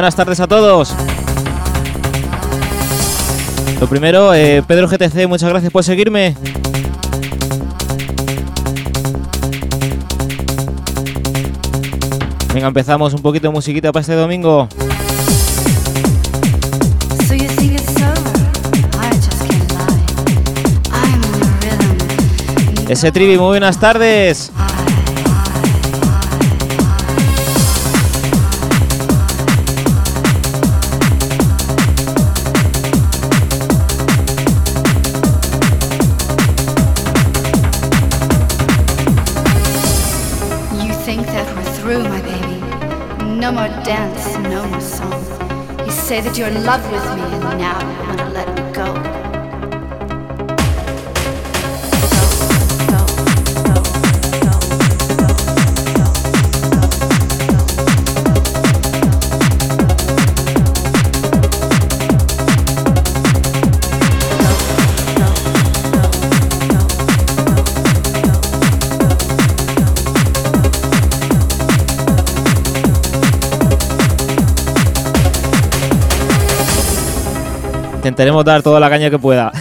Buenas tardes a todos. Lo primero, eh, Pedro GTC, muchas gracias por seguirme. Venga, empezamos un poquito de musiquita para este domingo. Ese trivi, muy buenas tardes. That you're in love with me, and now. You Intentaremos dar toda la caña que pueda.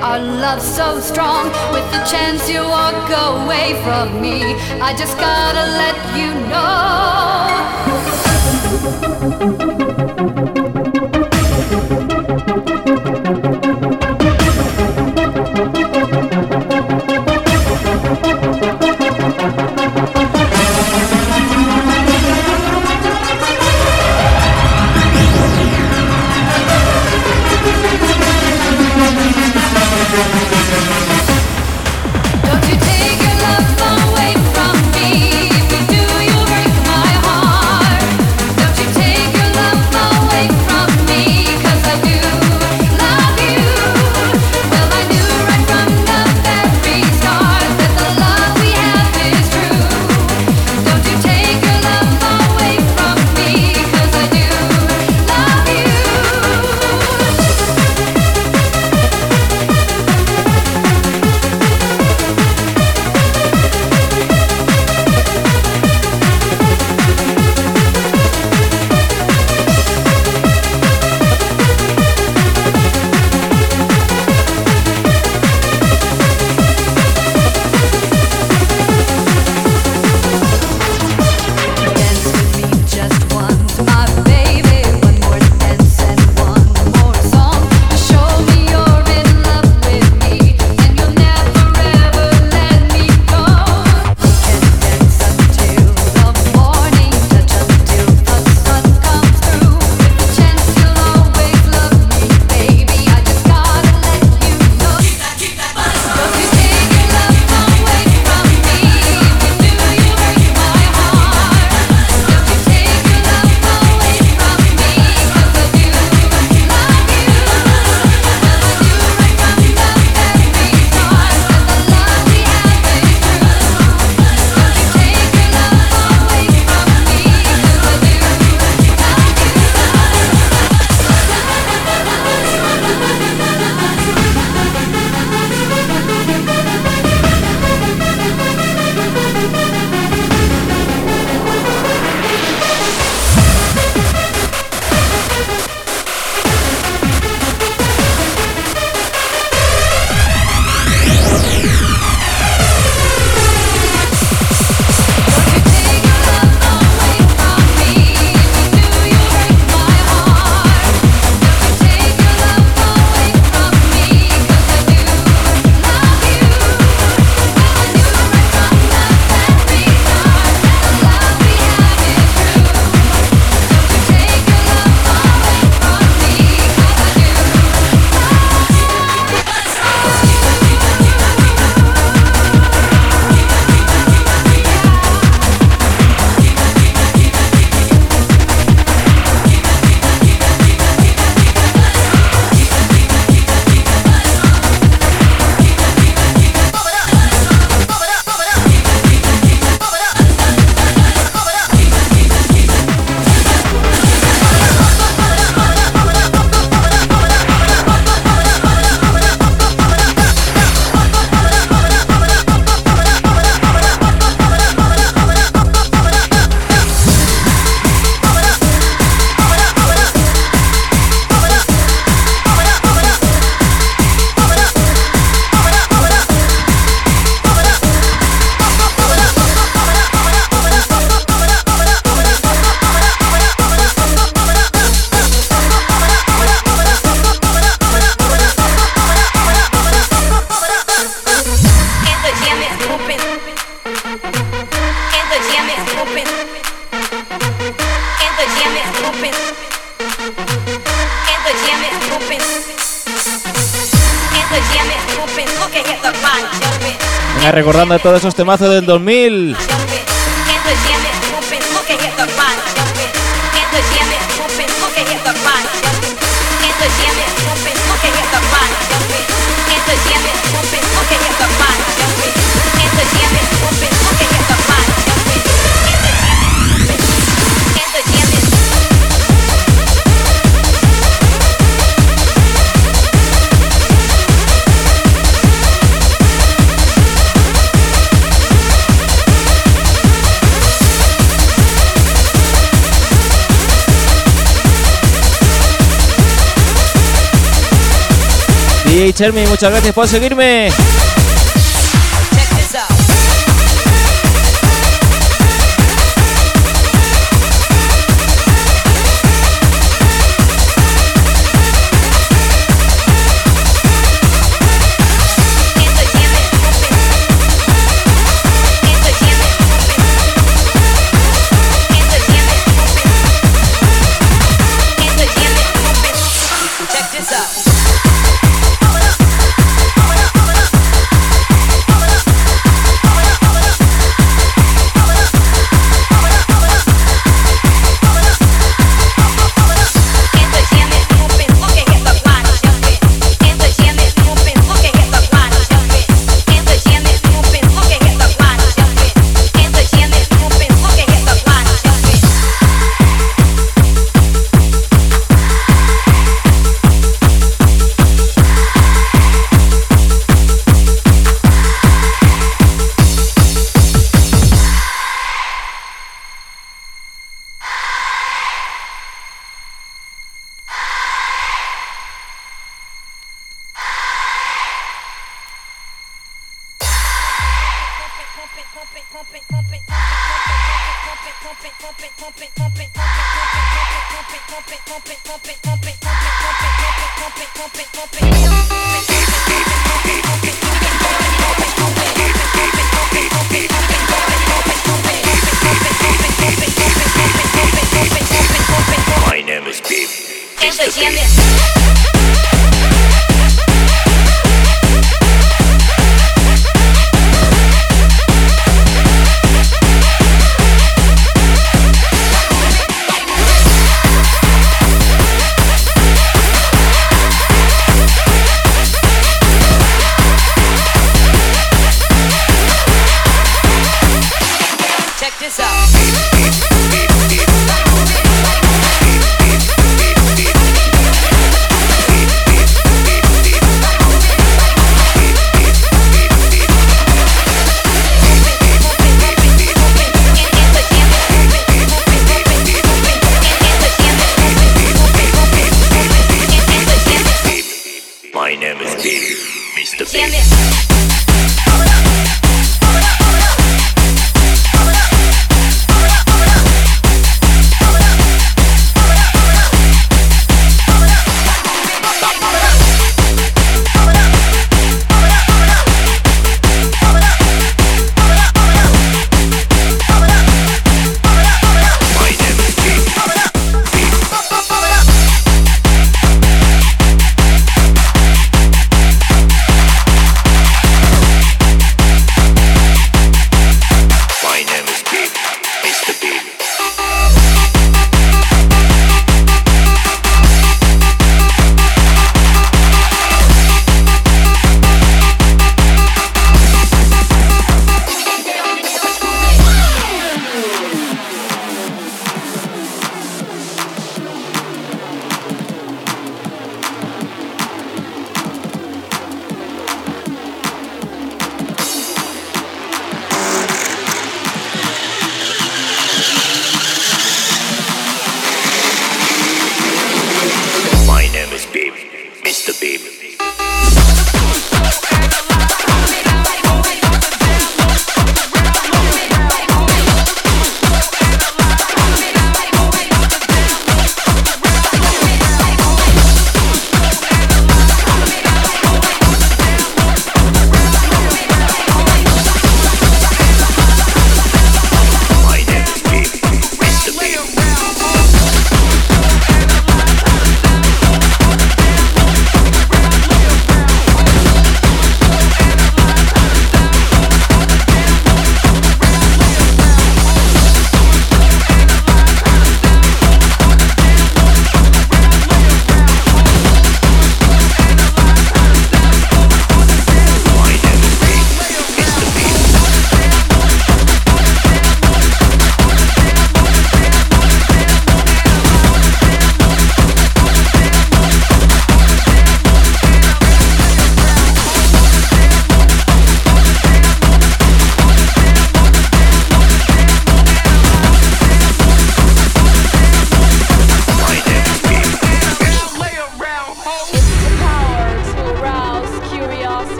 Our love so strong. With the chance you walk away from me, I just gotta let you know. Temazos del 2000. Chermi, muchas gracias por seguirme.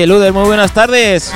Eluder, muy buenas tardes.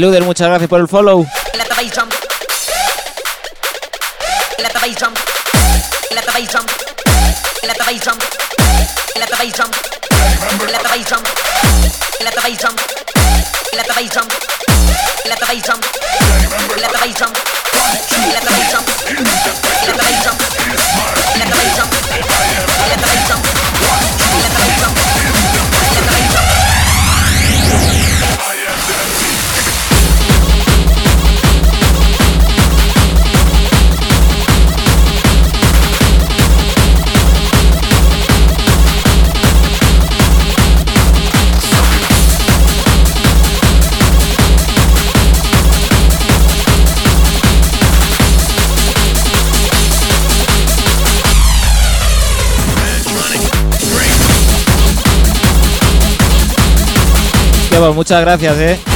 Luder, muchas gracias por el follow. Muchas gracias, ¿eh?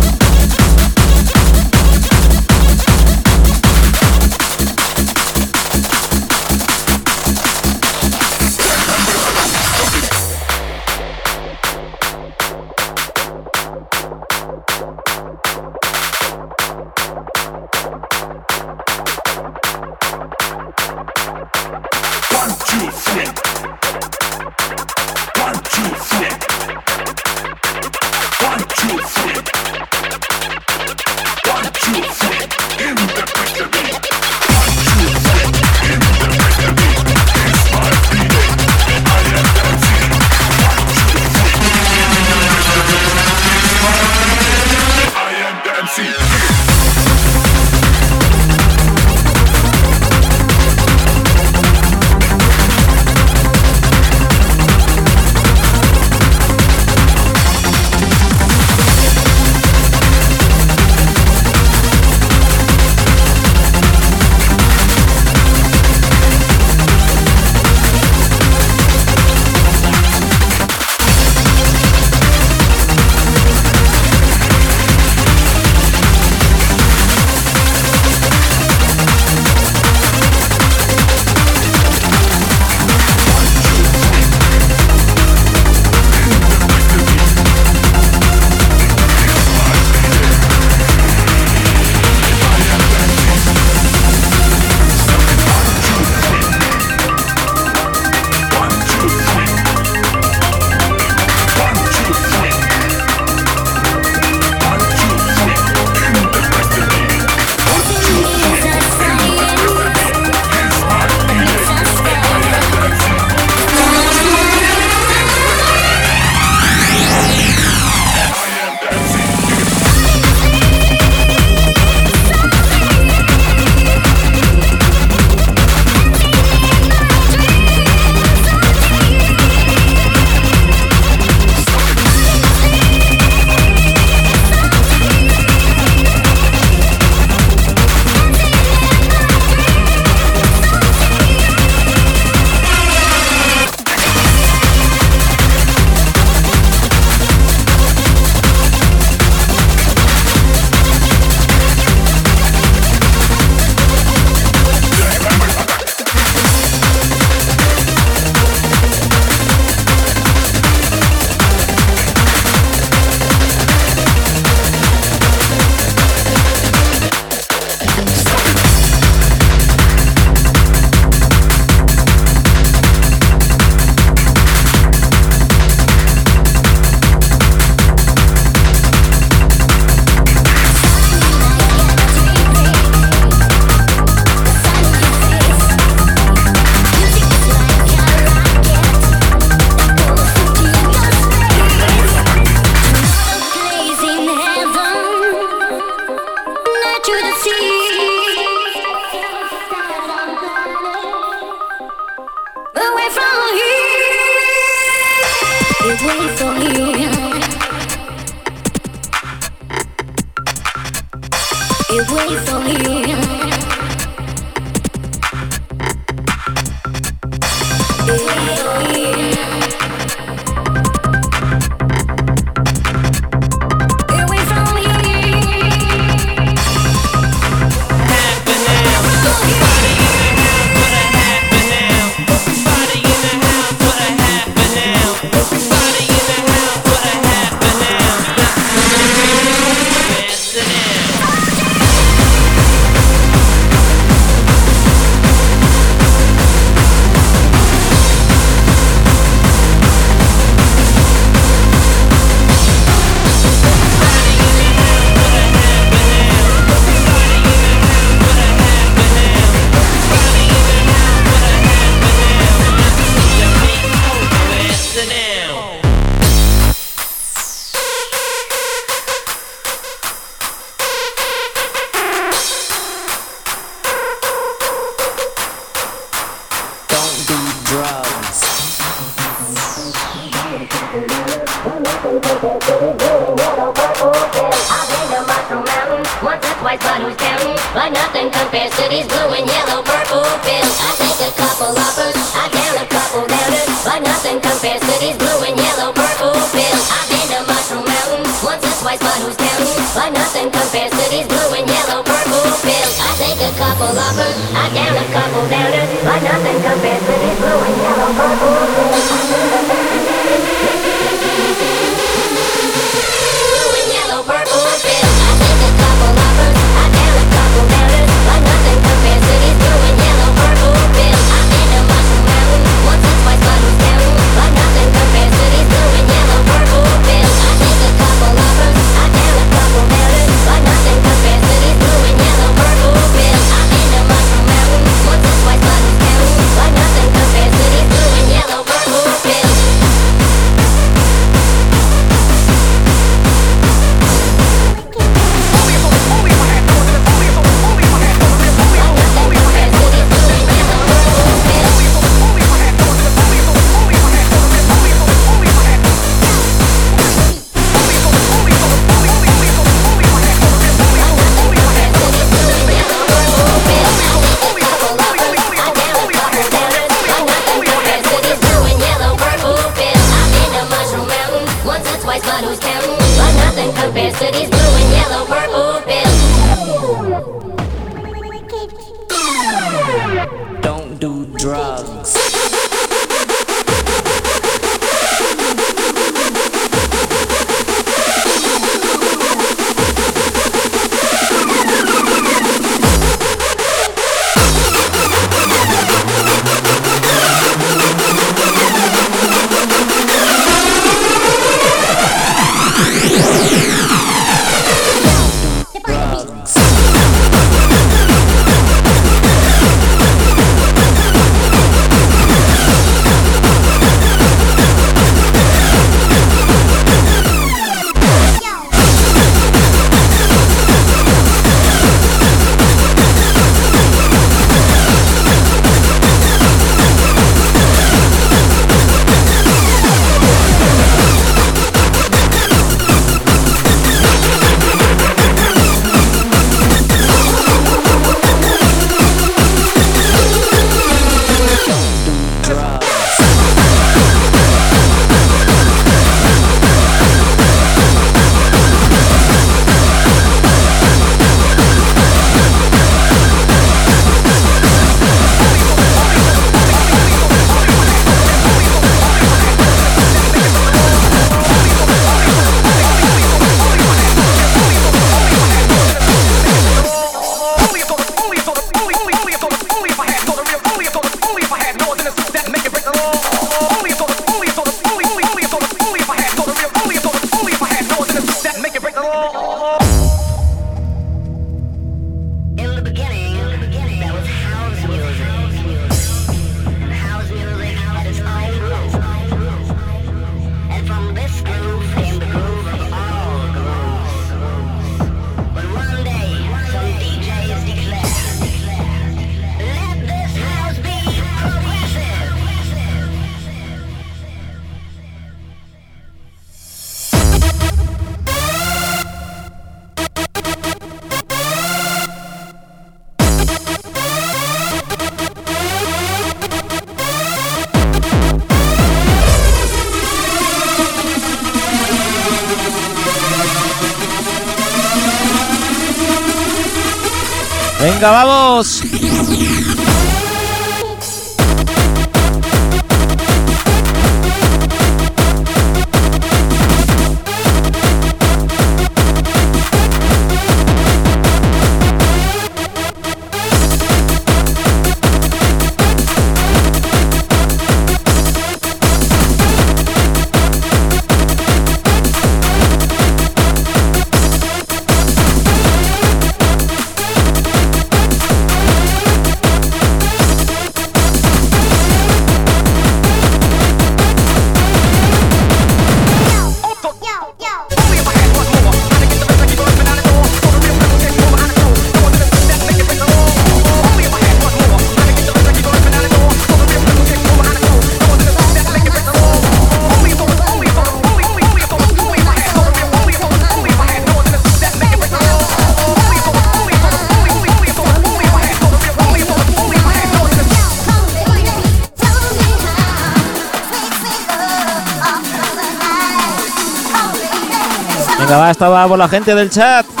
Por la gente del chat.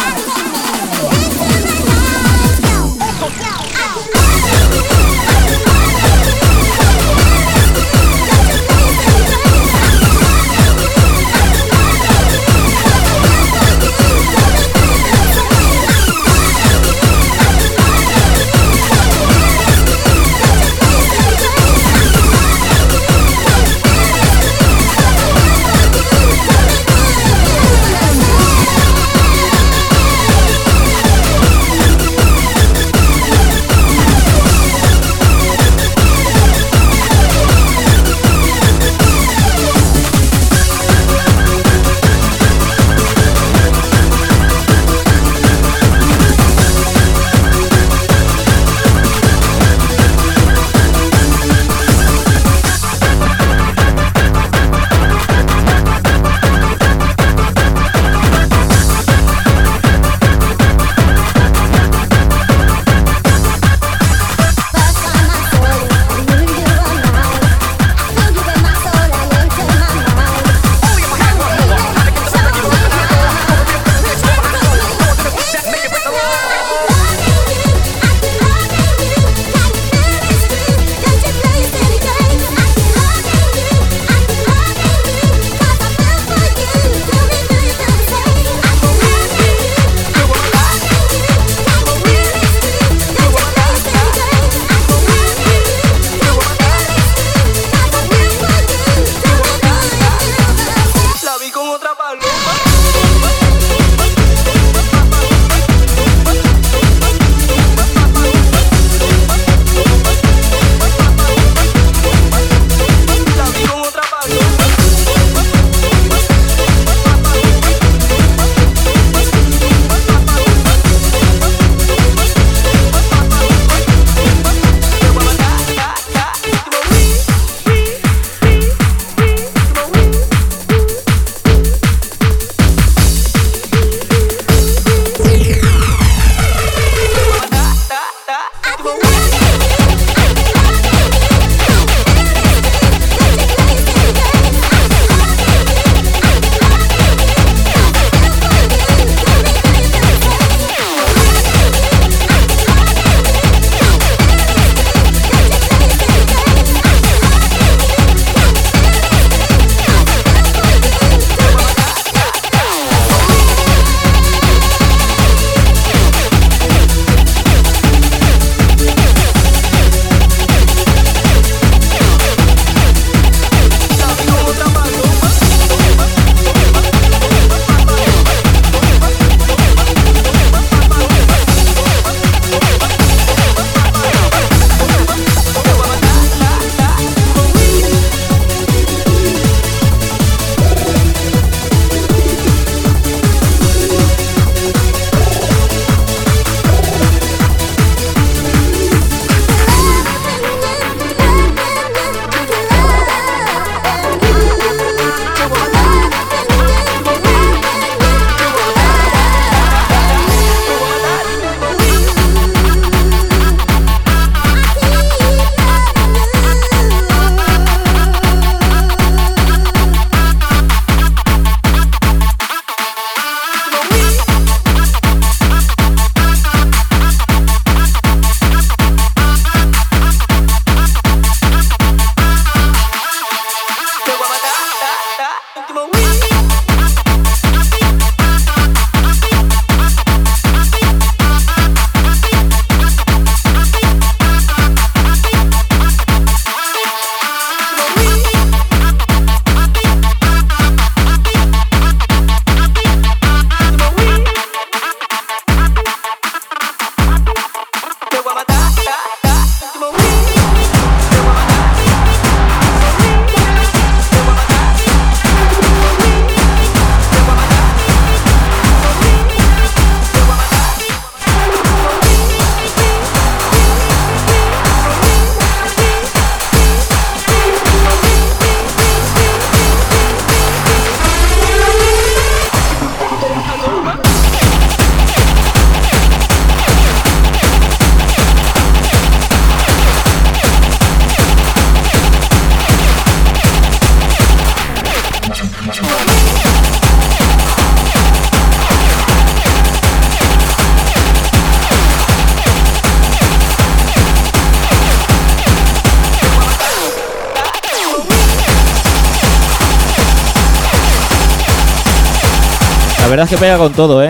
Verdad es que pega con todo, ¿eh?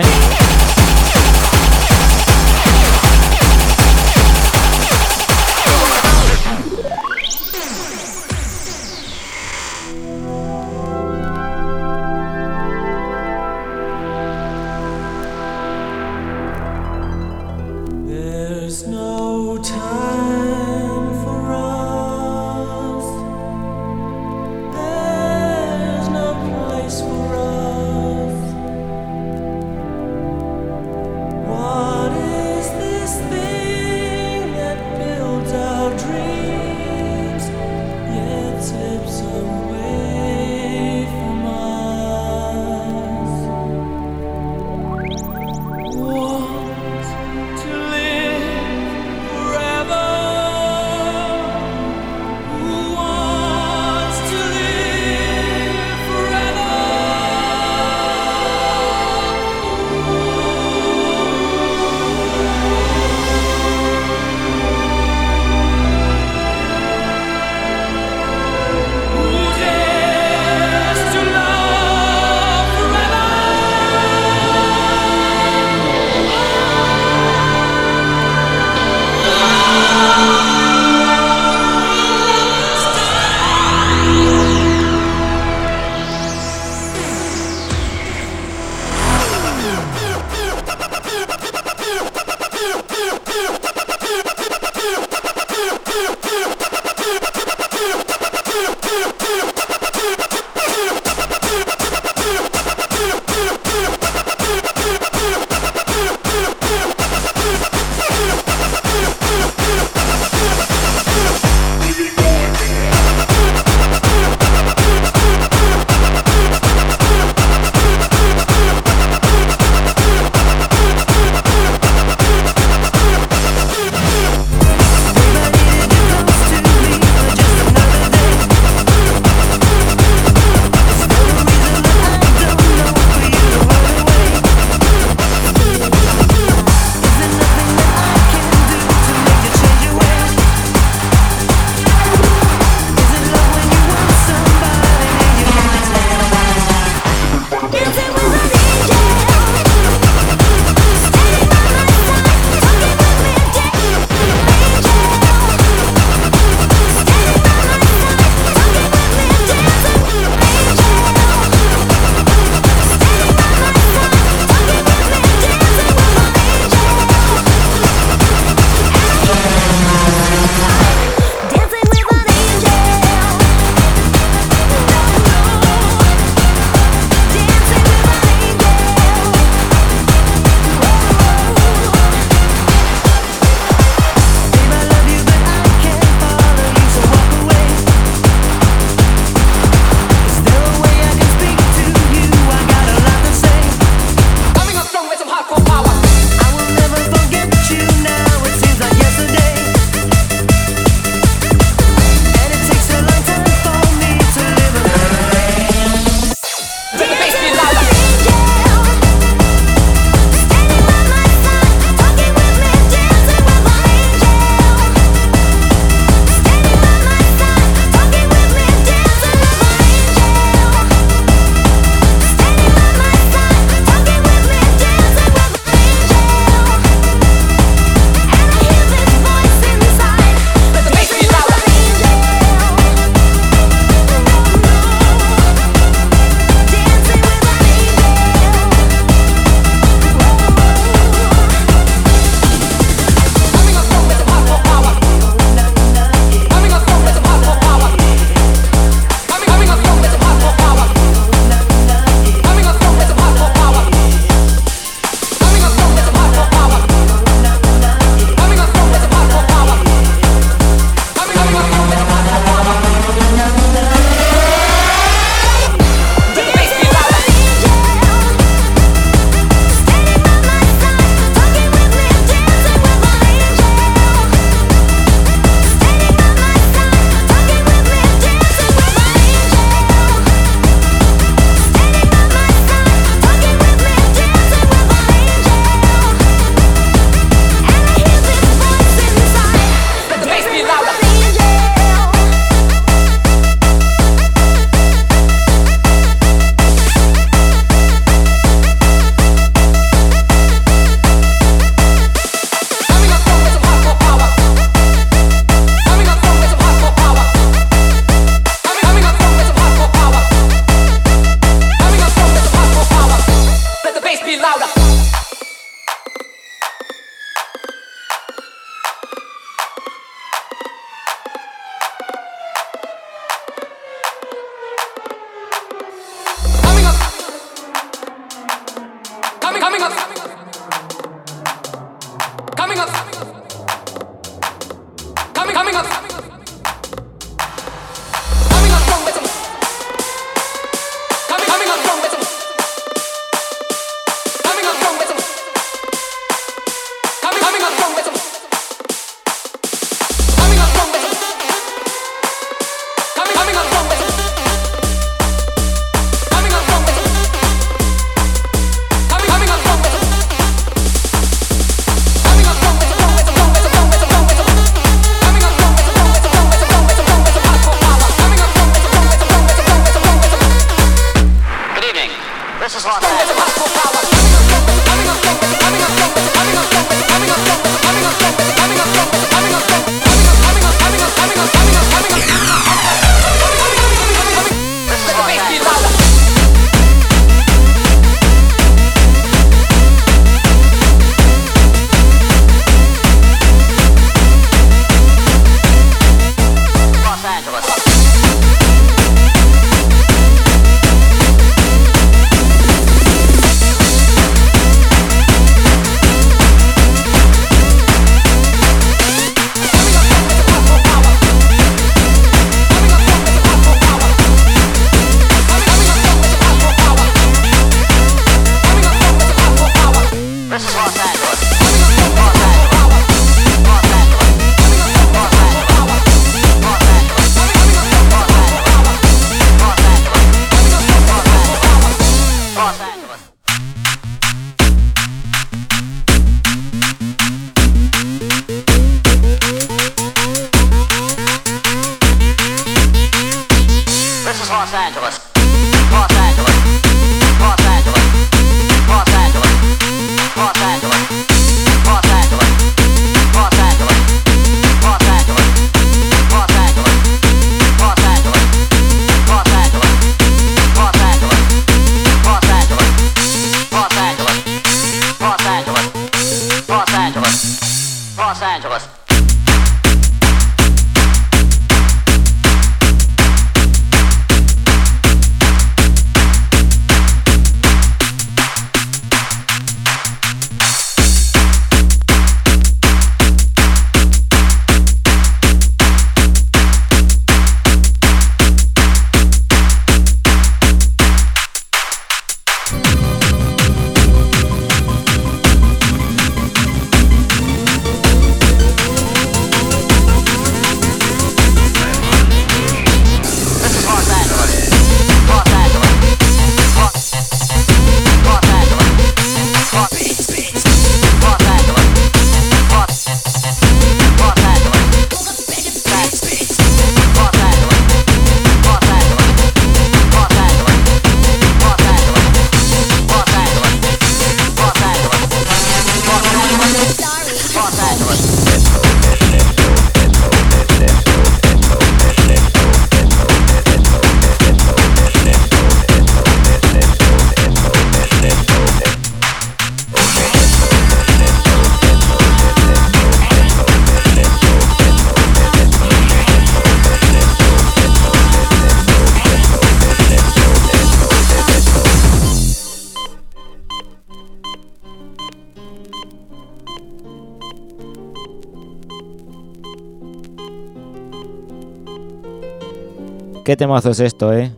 Qué temazo es esto, ¿eh?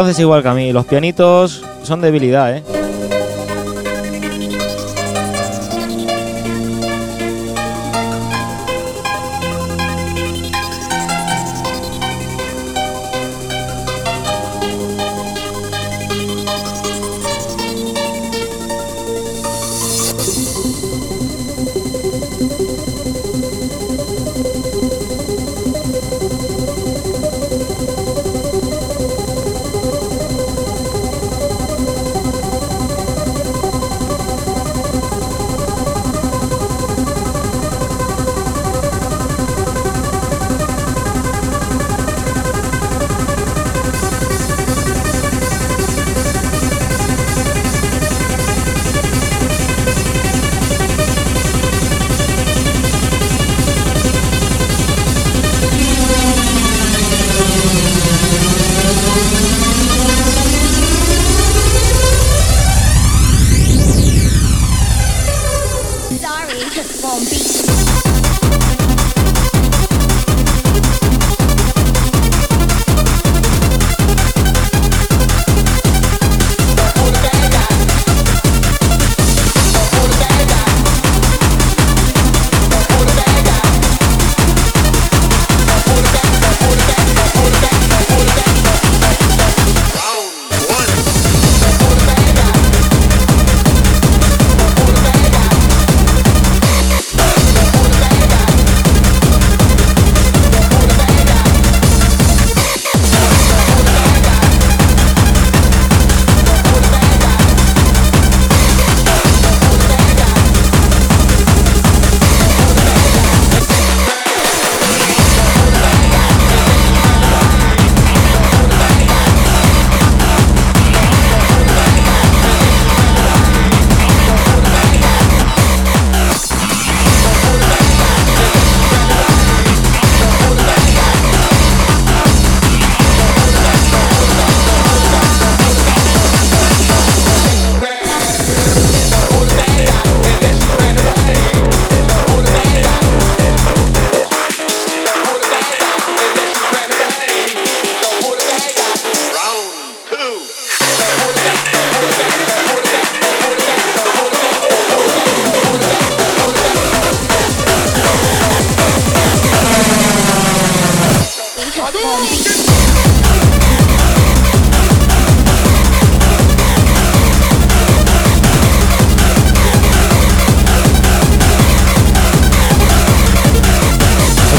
haces igual que a mí. Los pianitos son debilidad, ¿eh?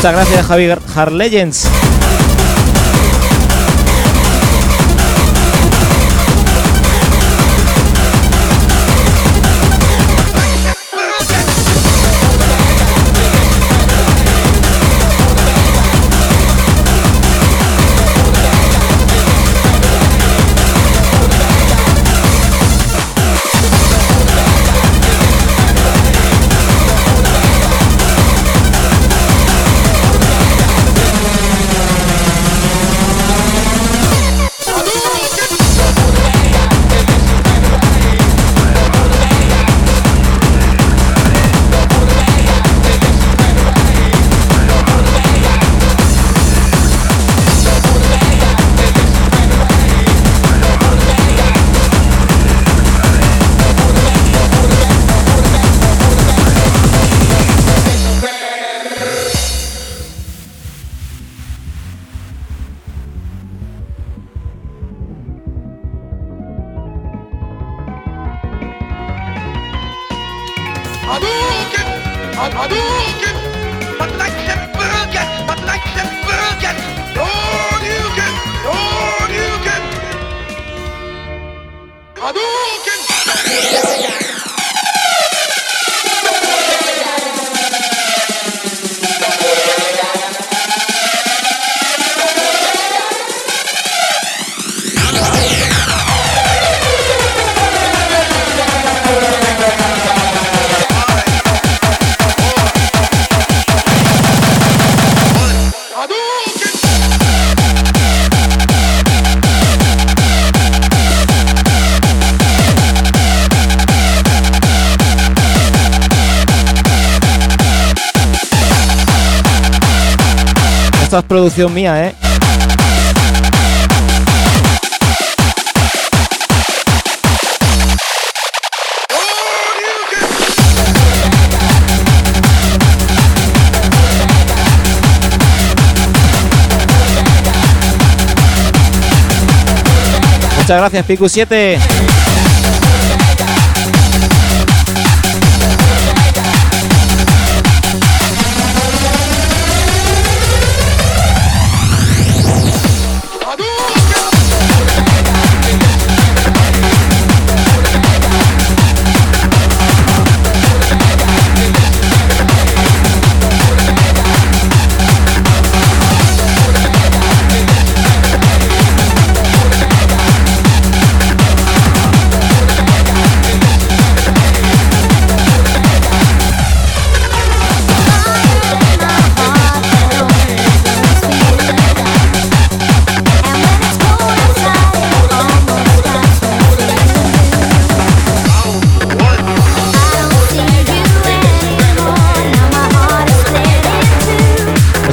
Muchas gracias, Javi Hard Legends. Mía, ¿eh? Muchas gracias, Piku7.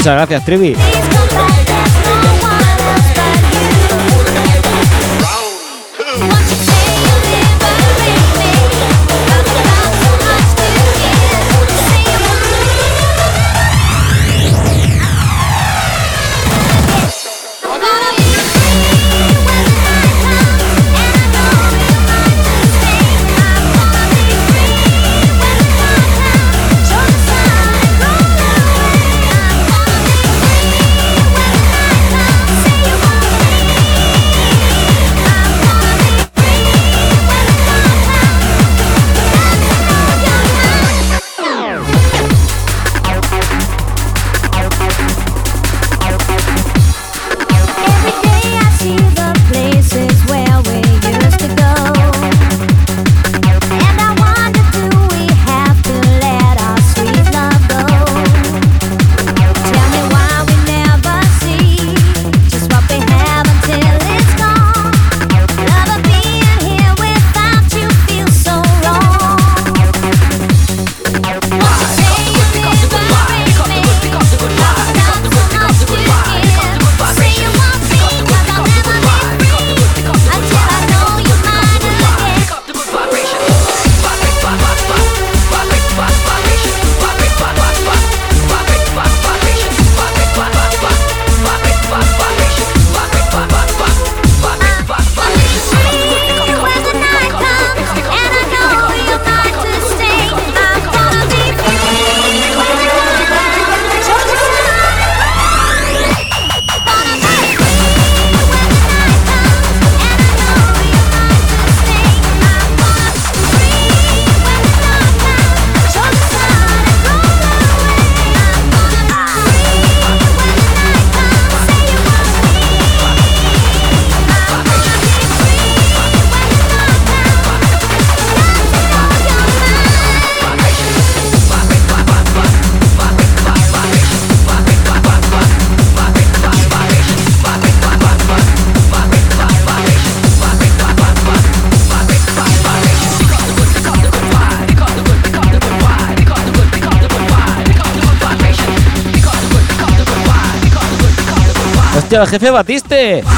Muchas gracias, Trivi. jefe Batiste.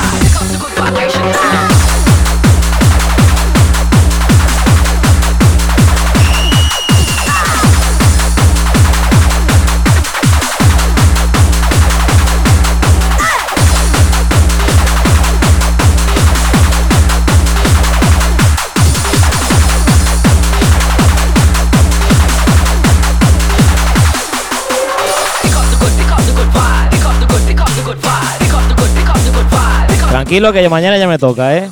Tranquilo que mañana ya me toca, ¿eh?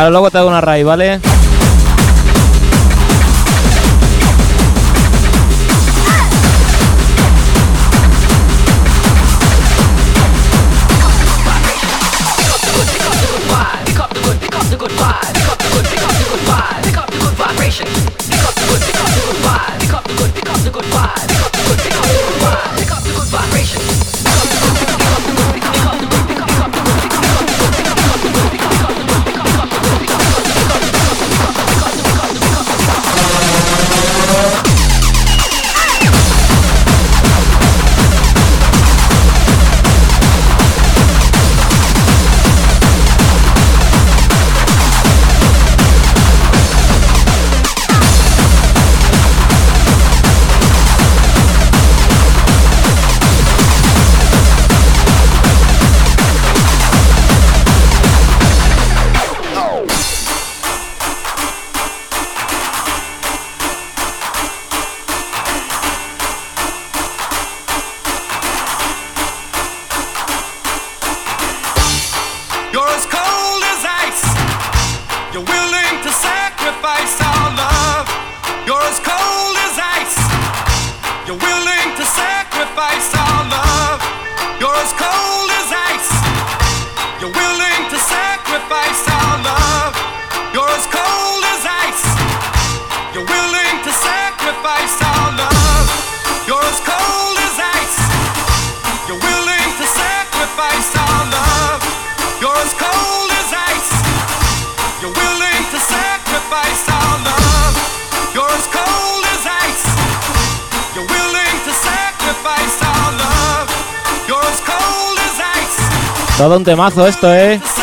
Ahora luego te hago una raíz, ¿vale? temazo esto, eh.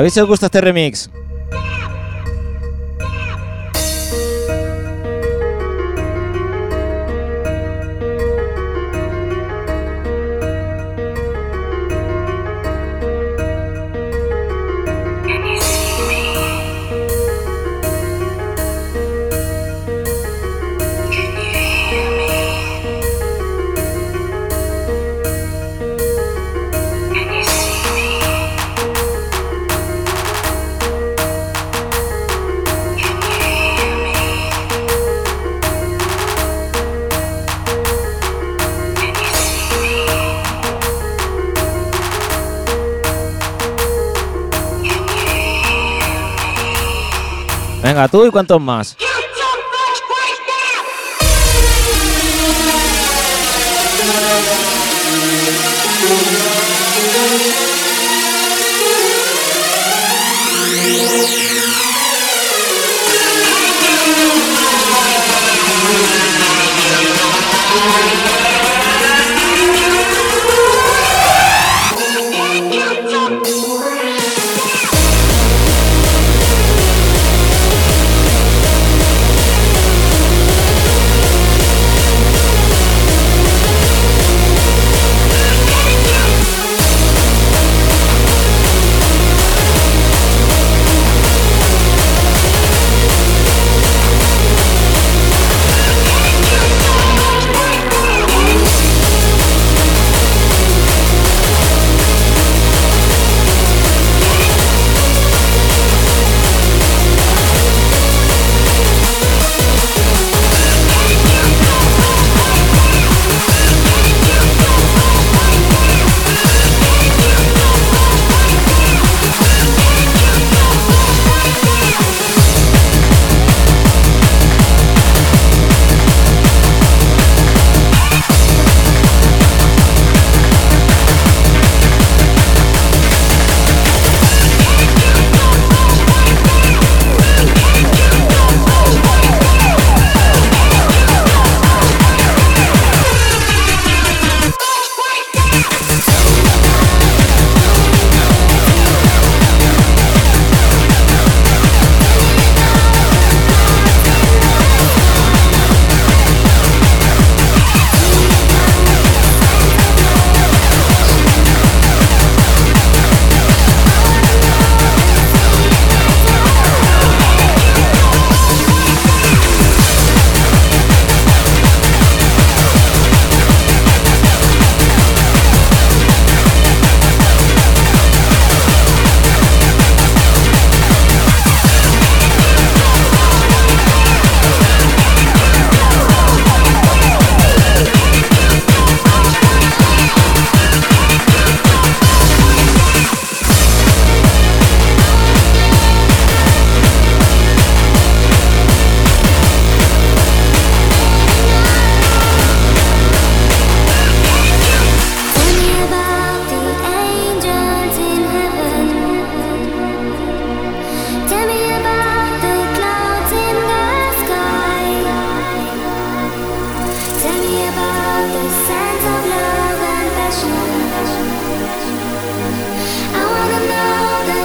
A ver si os gusta este remix. Venga, tú y cuántos más.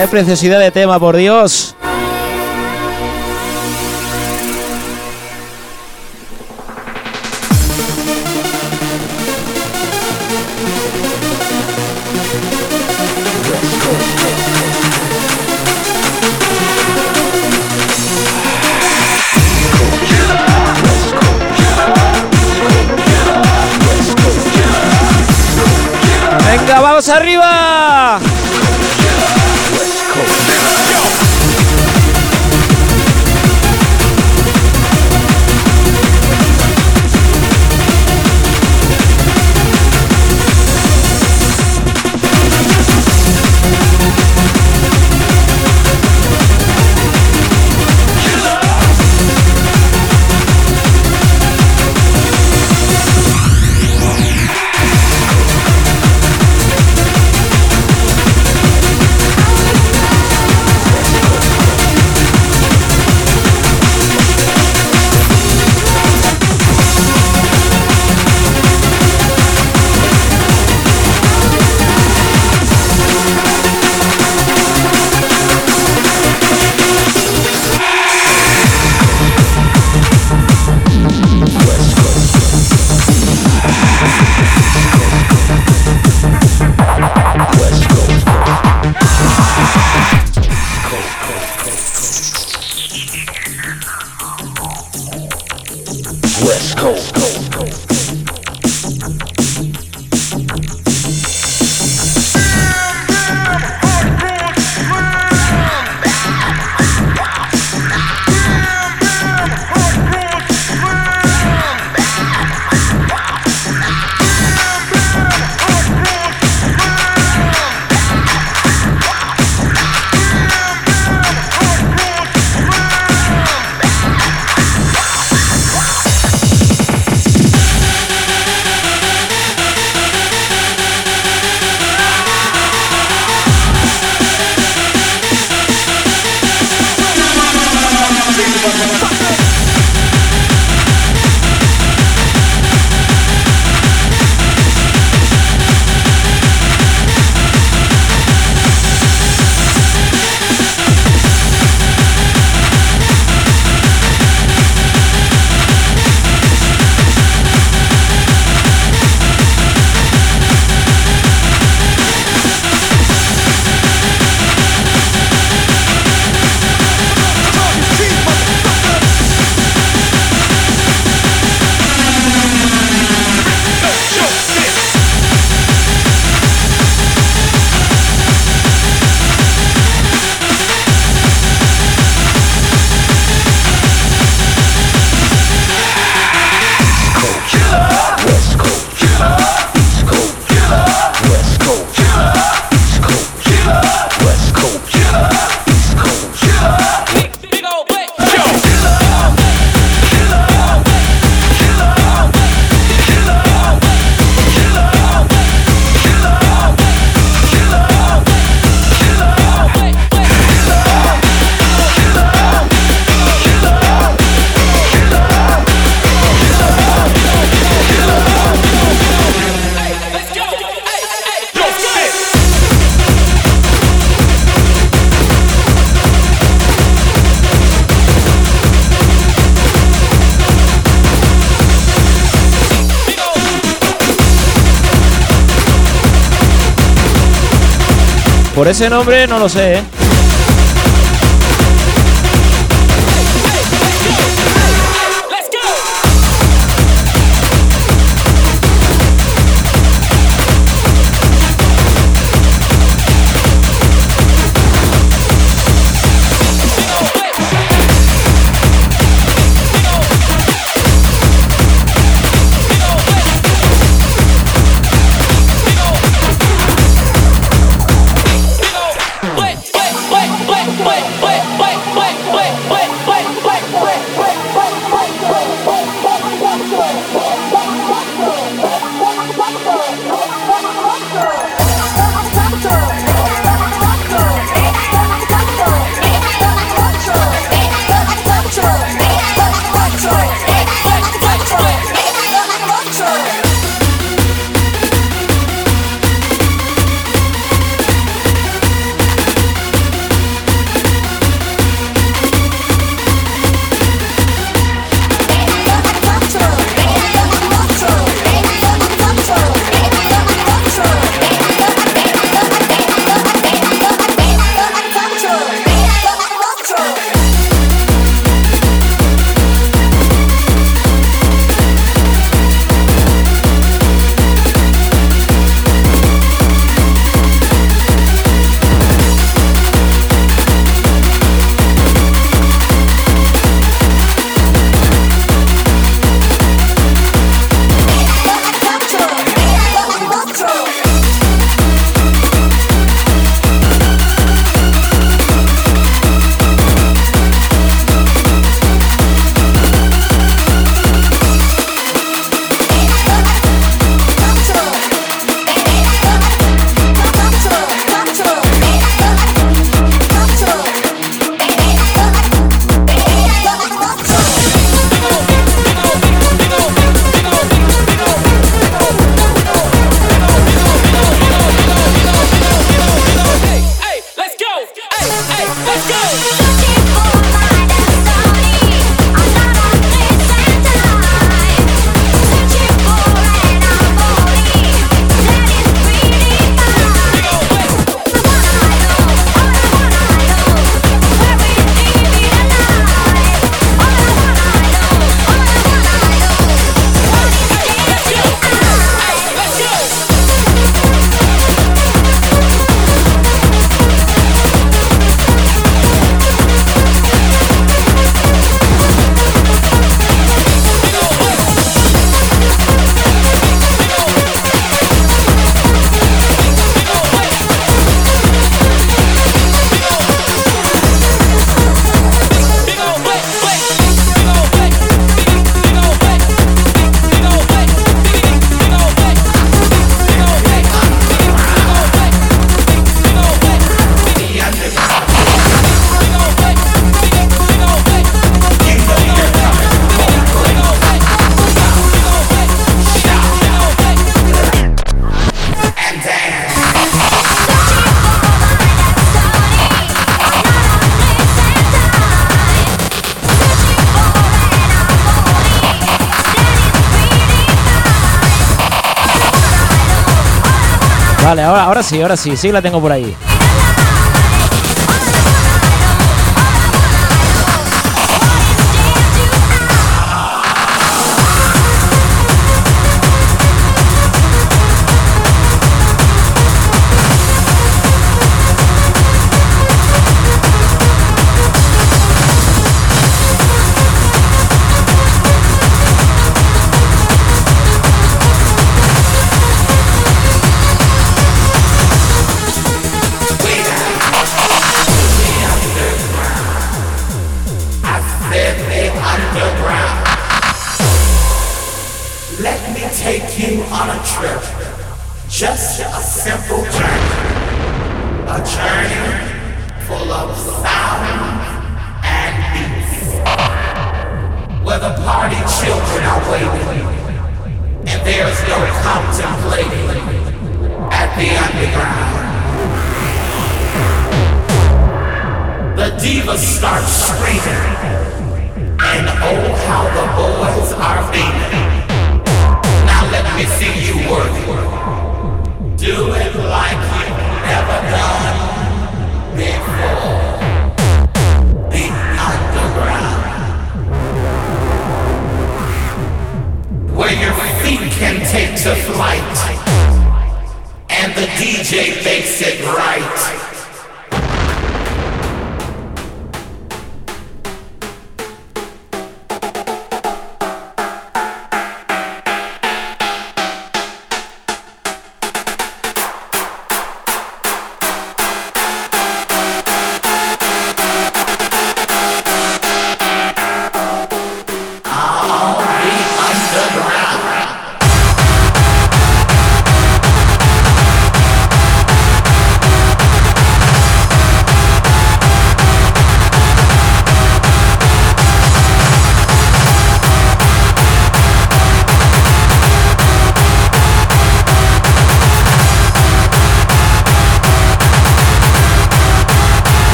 Qué preciosidad de tema, por Dios. Venga, vamos arriba. Ese nombre no lo sé, ¿eh? sí, ahora sí, sí la tengo por ahí.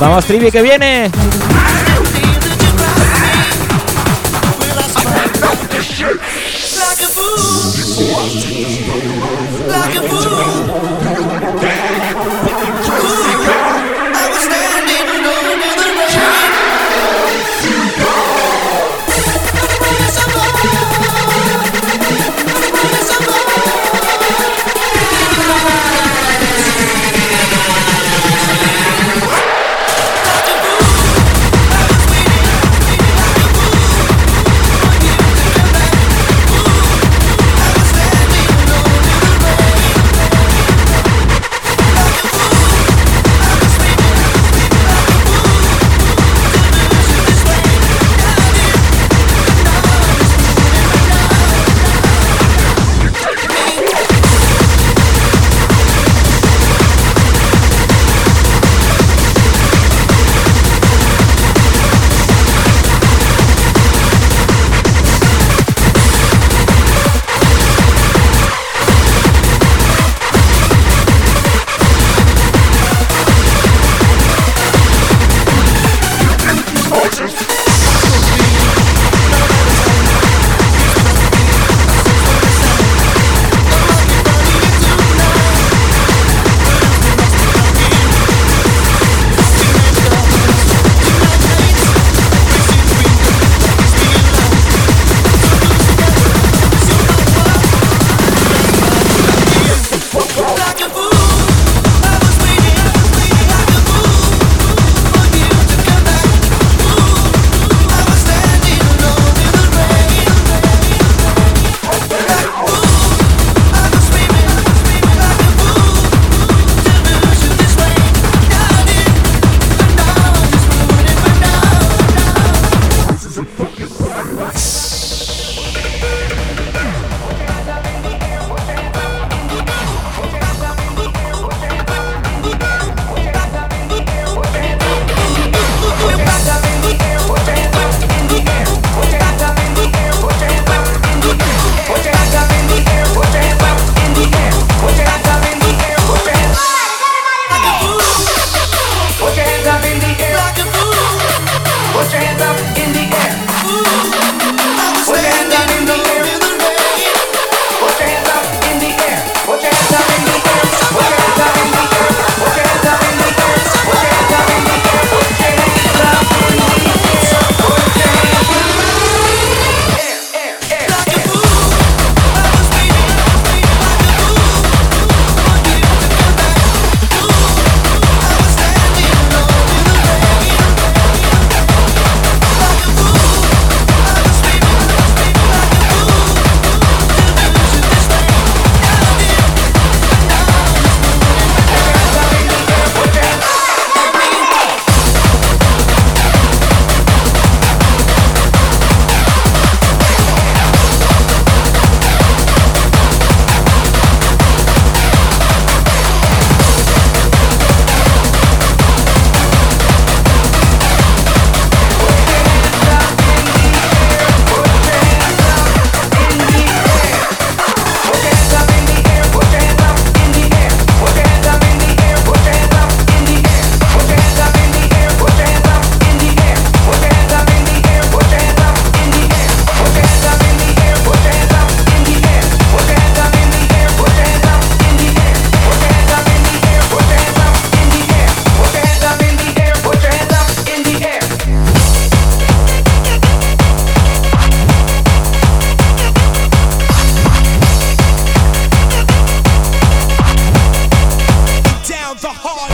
Vamos, Trivi, que viene. hard.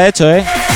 17 aí.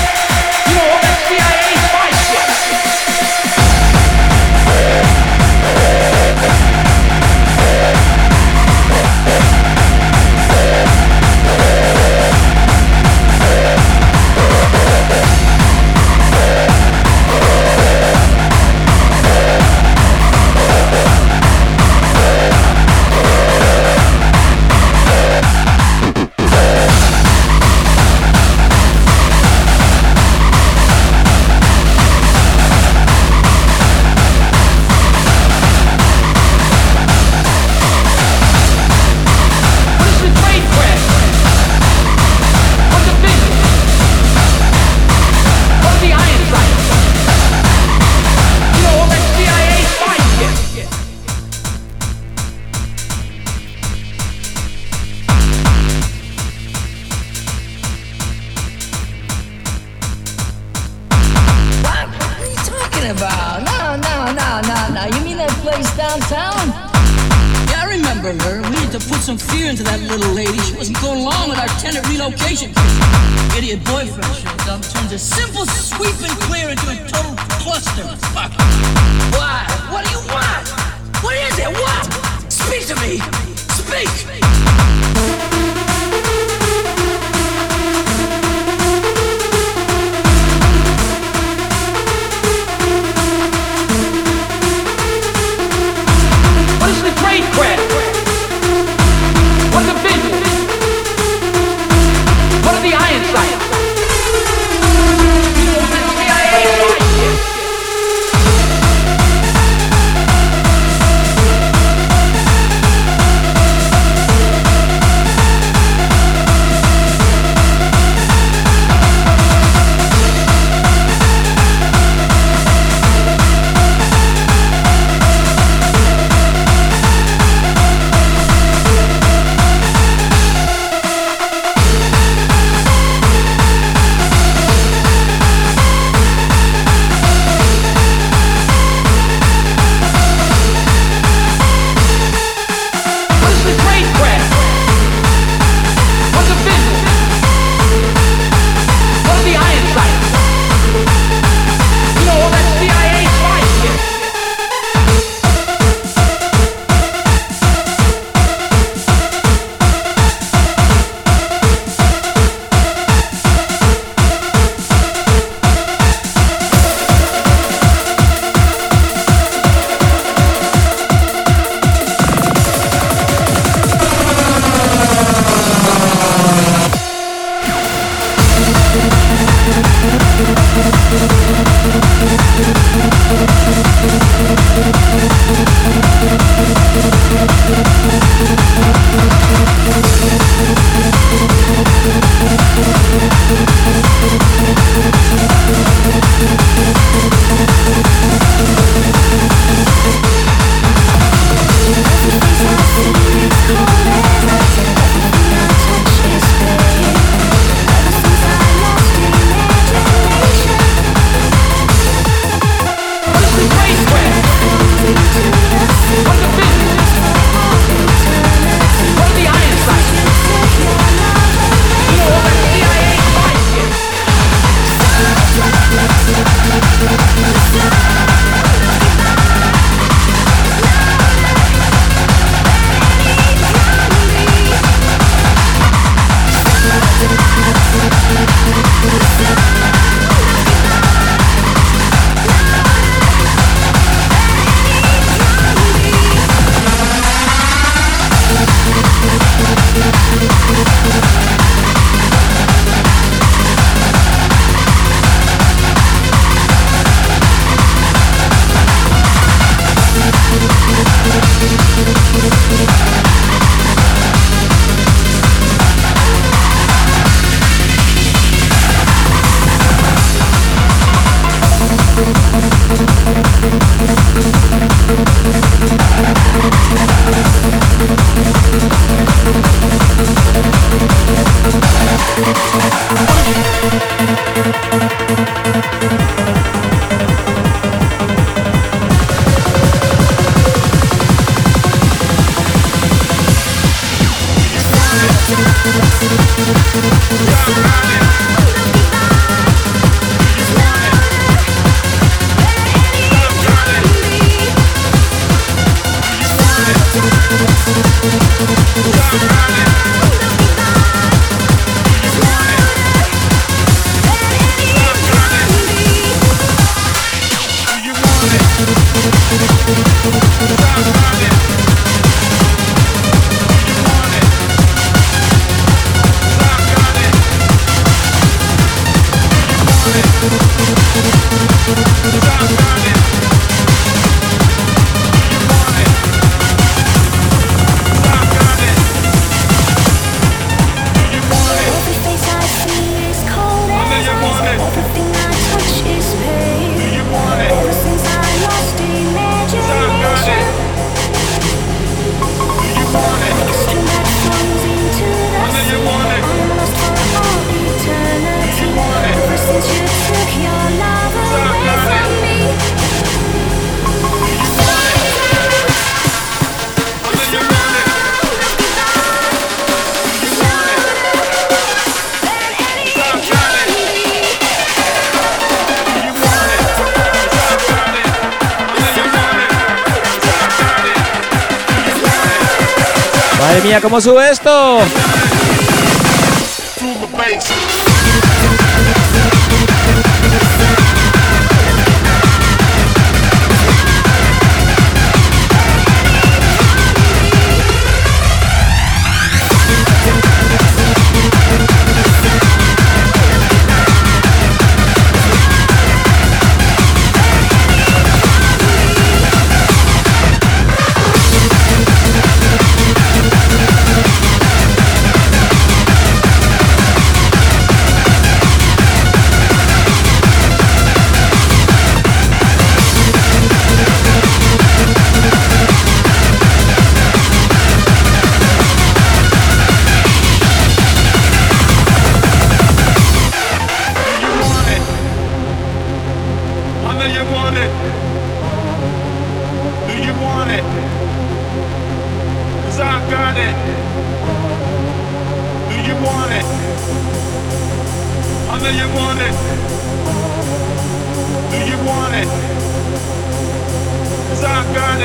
¿Cómo sube esto?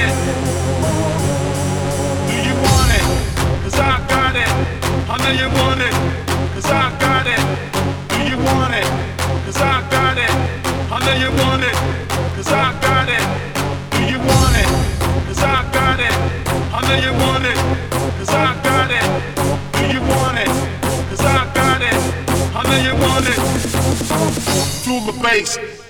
It. Do you want it? I got it. I know you want it. I got it. Do you want it? I got it. I know you want it. I got it. Do you want it? I got it. I know you want it. I got it. Do you want it? I got it. I know you want it. Feel the bass.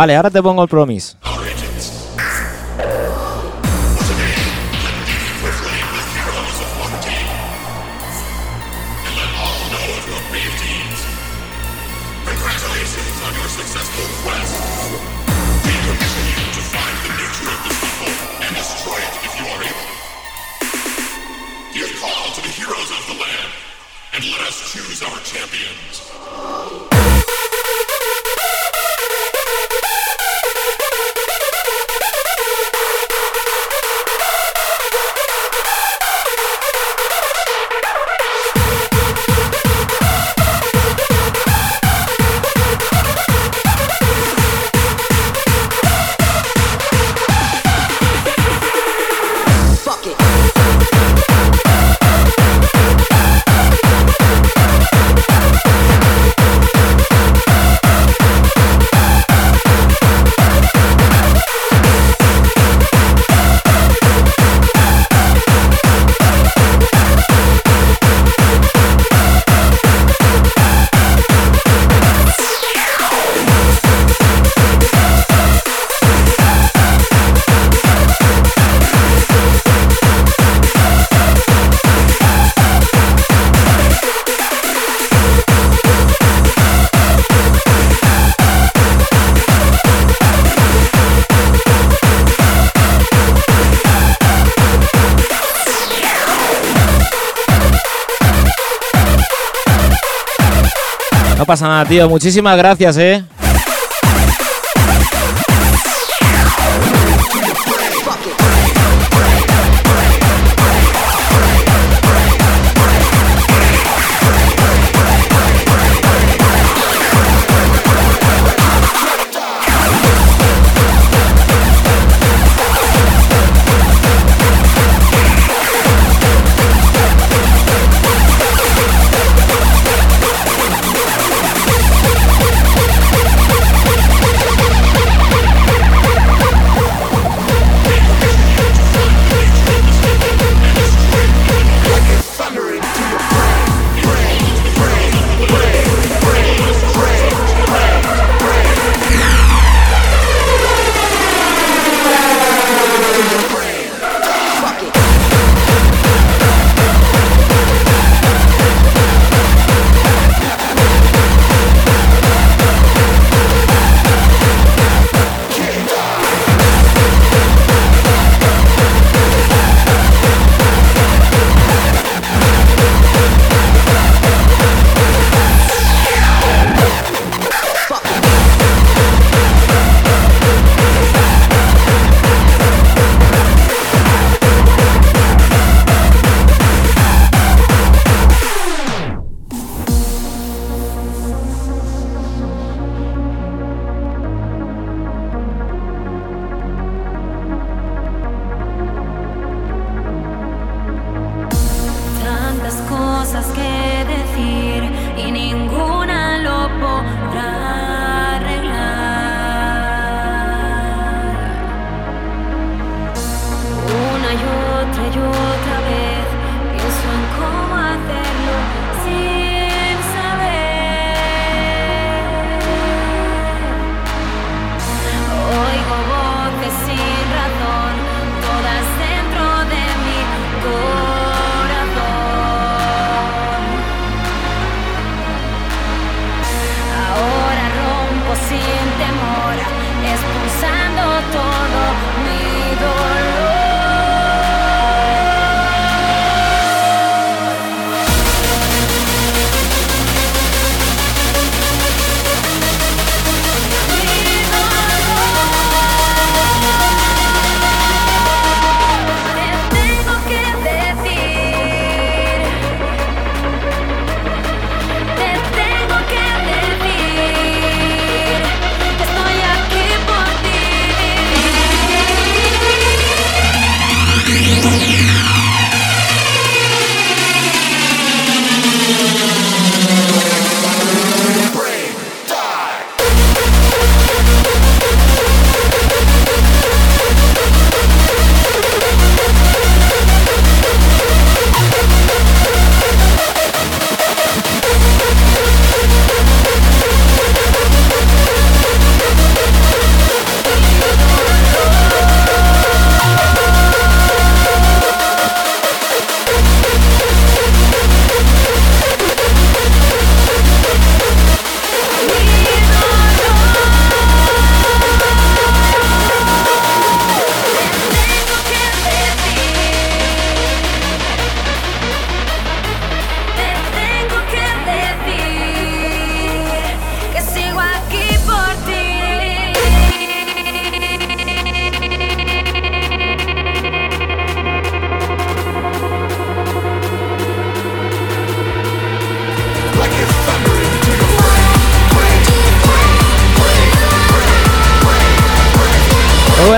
Vale, ahora te pongo el promis. pasa nada, tío. Muchísimas gracias, eh.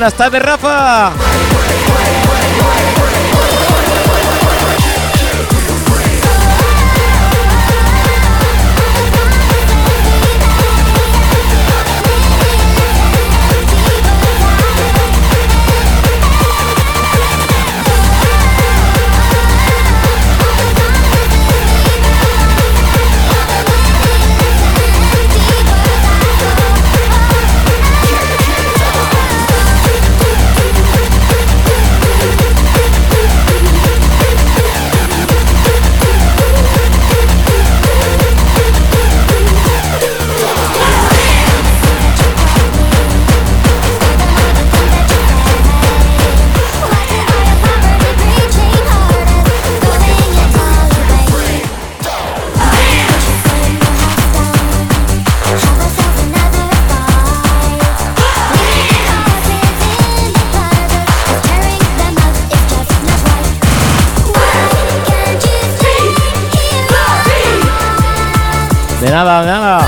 Buenas tardes, Rafa. Ja, da, nei, da.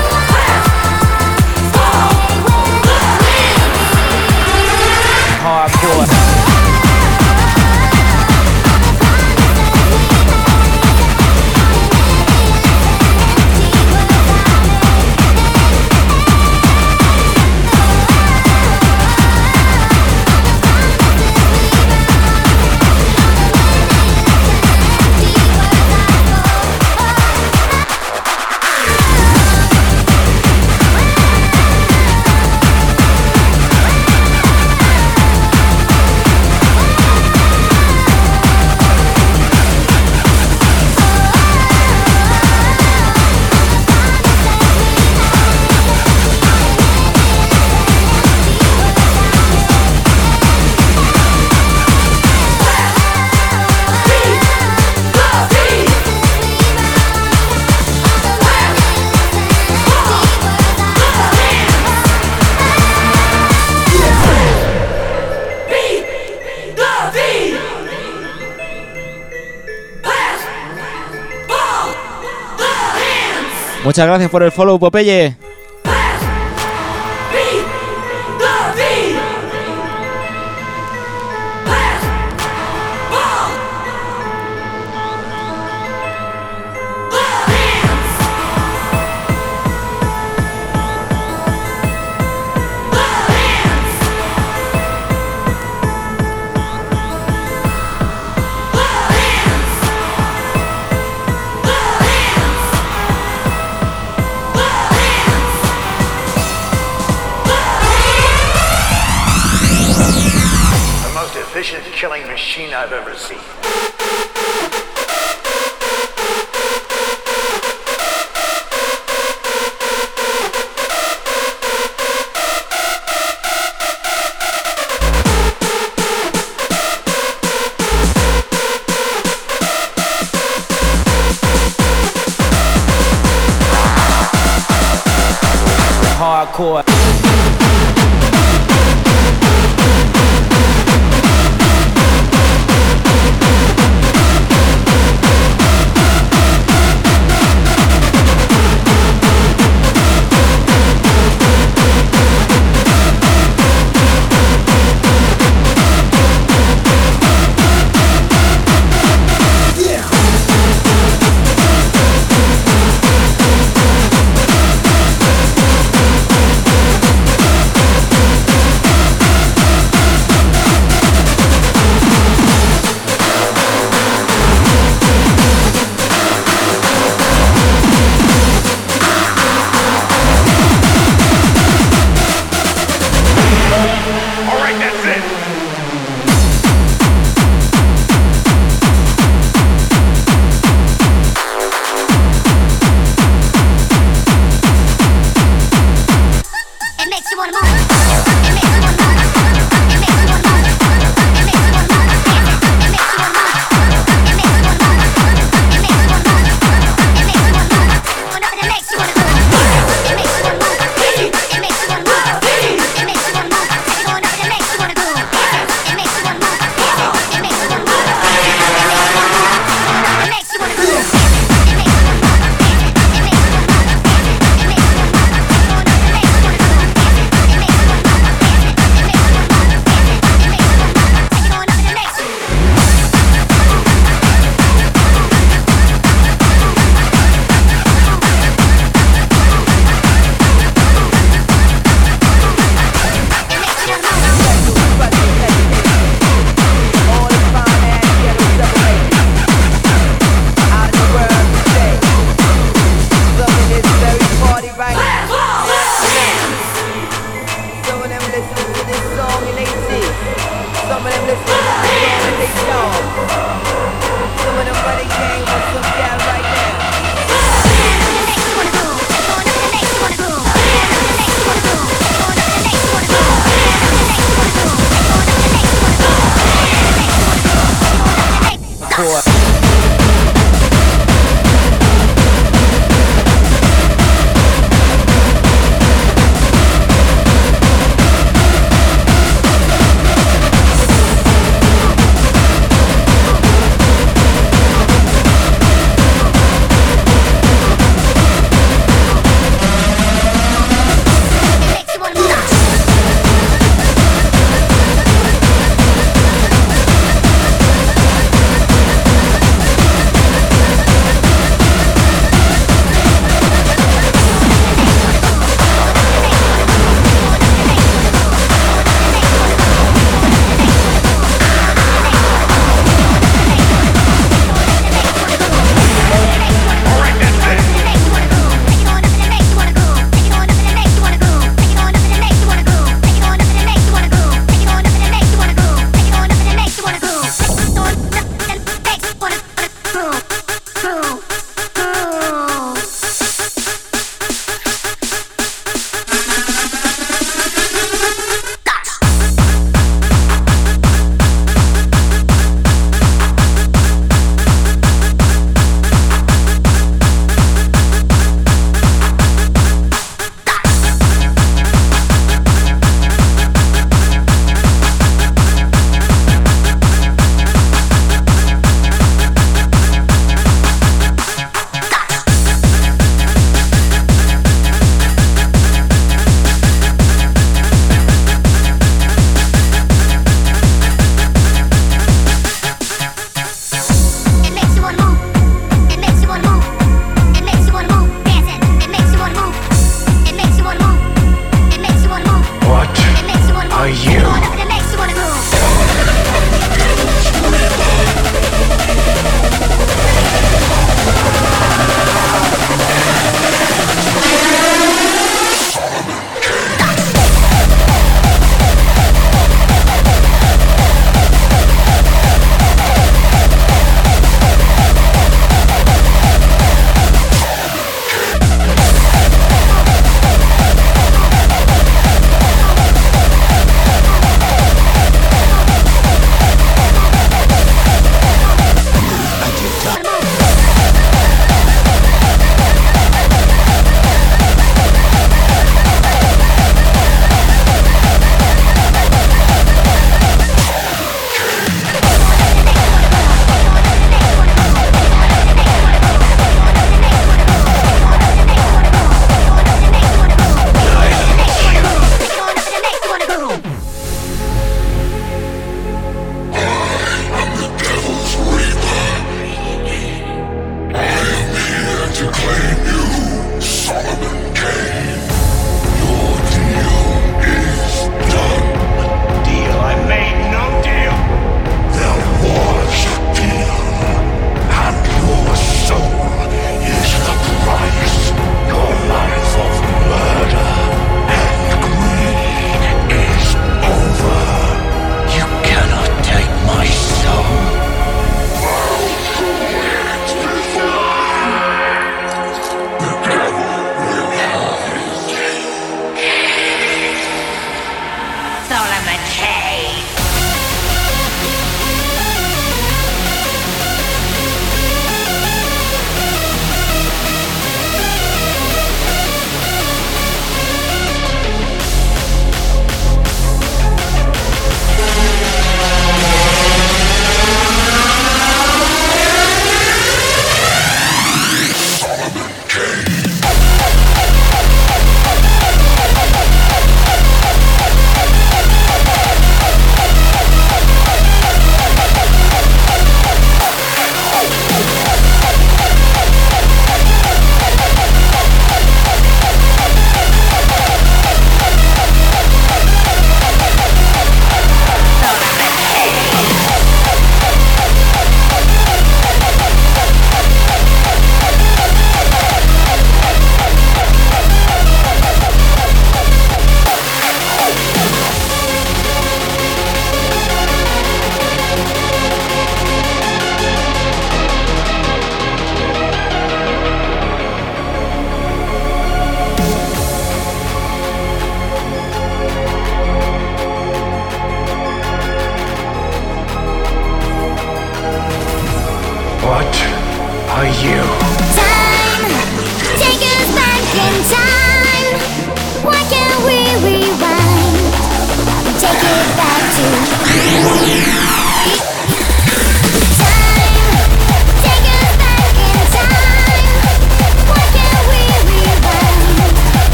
Muchas gracias por el follow, Popeye.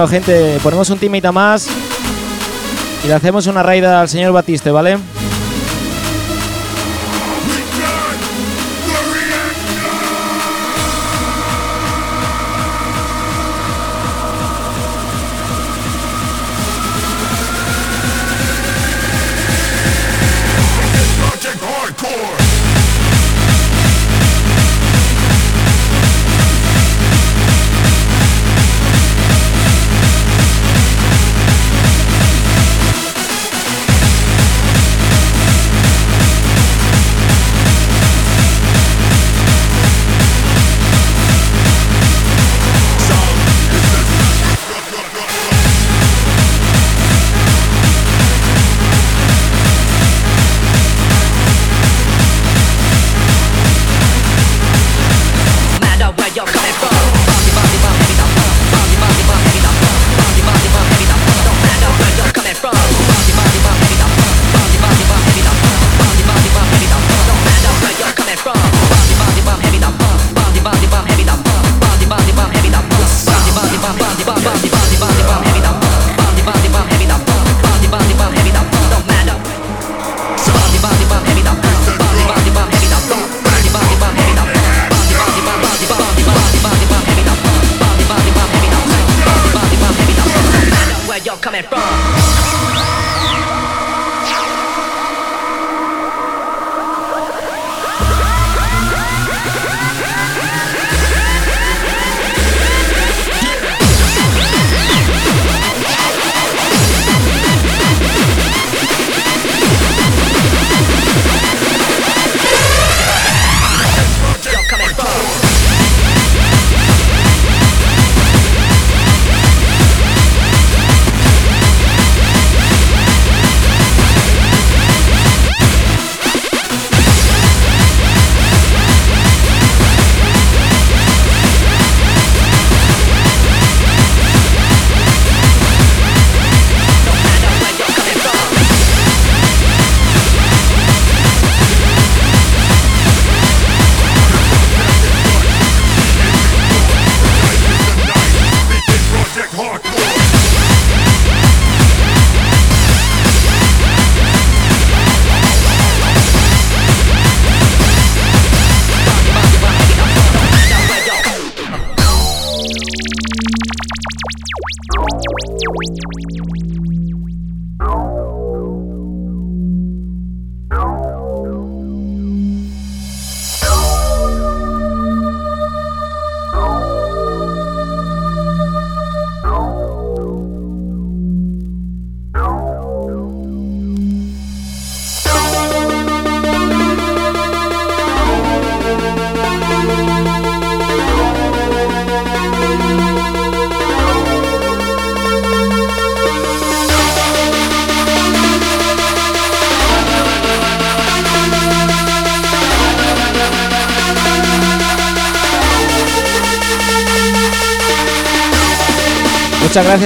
Bueno, gente, ponemos un timita más y le hacemos una raida al señor Batiste, ¿vale?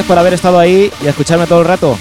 Por haber estado ahí y escucharme todo el rato.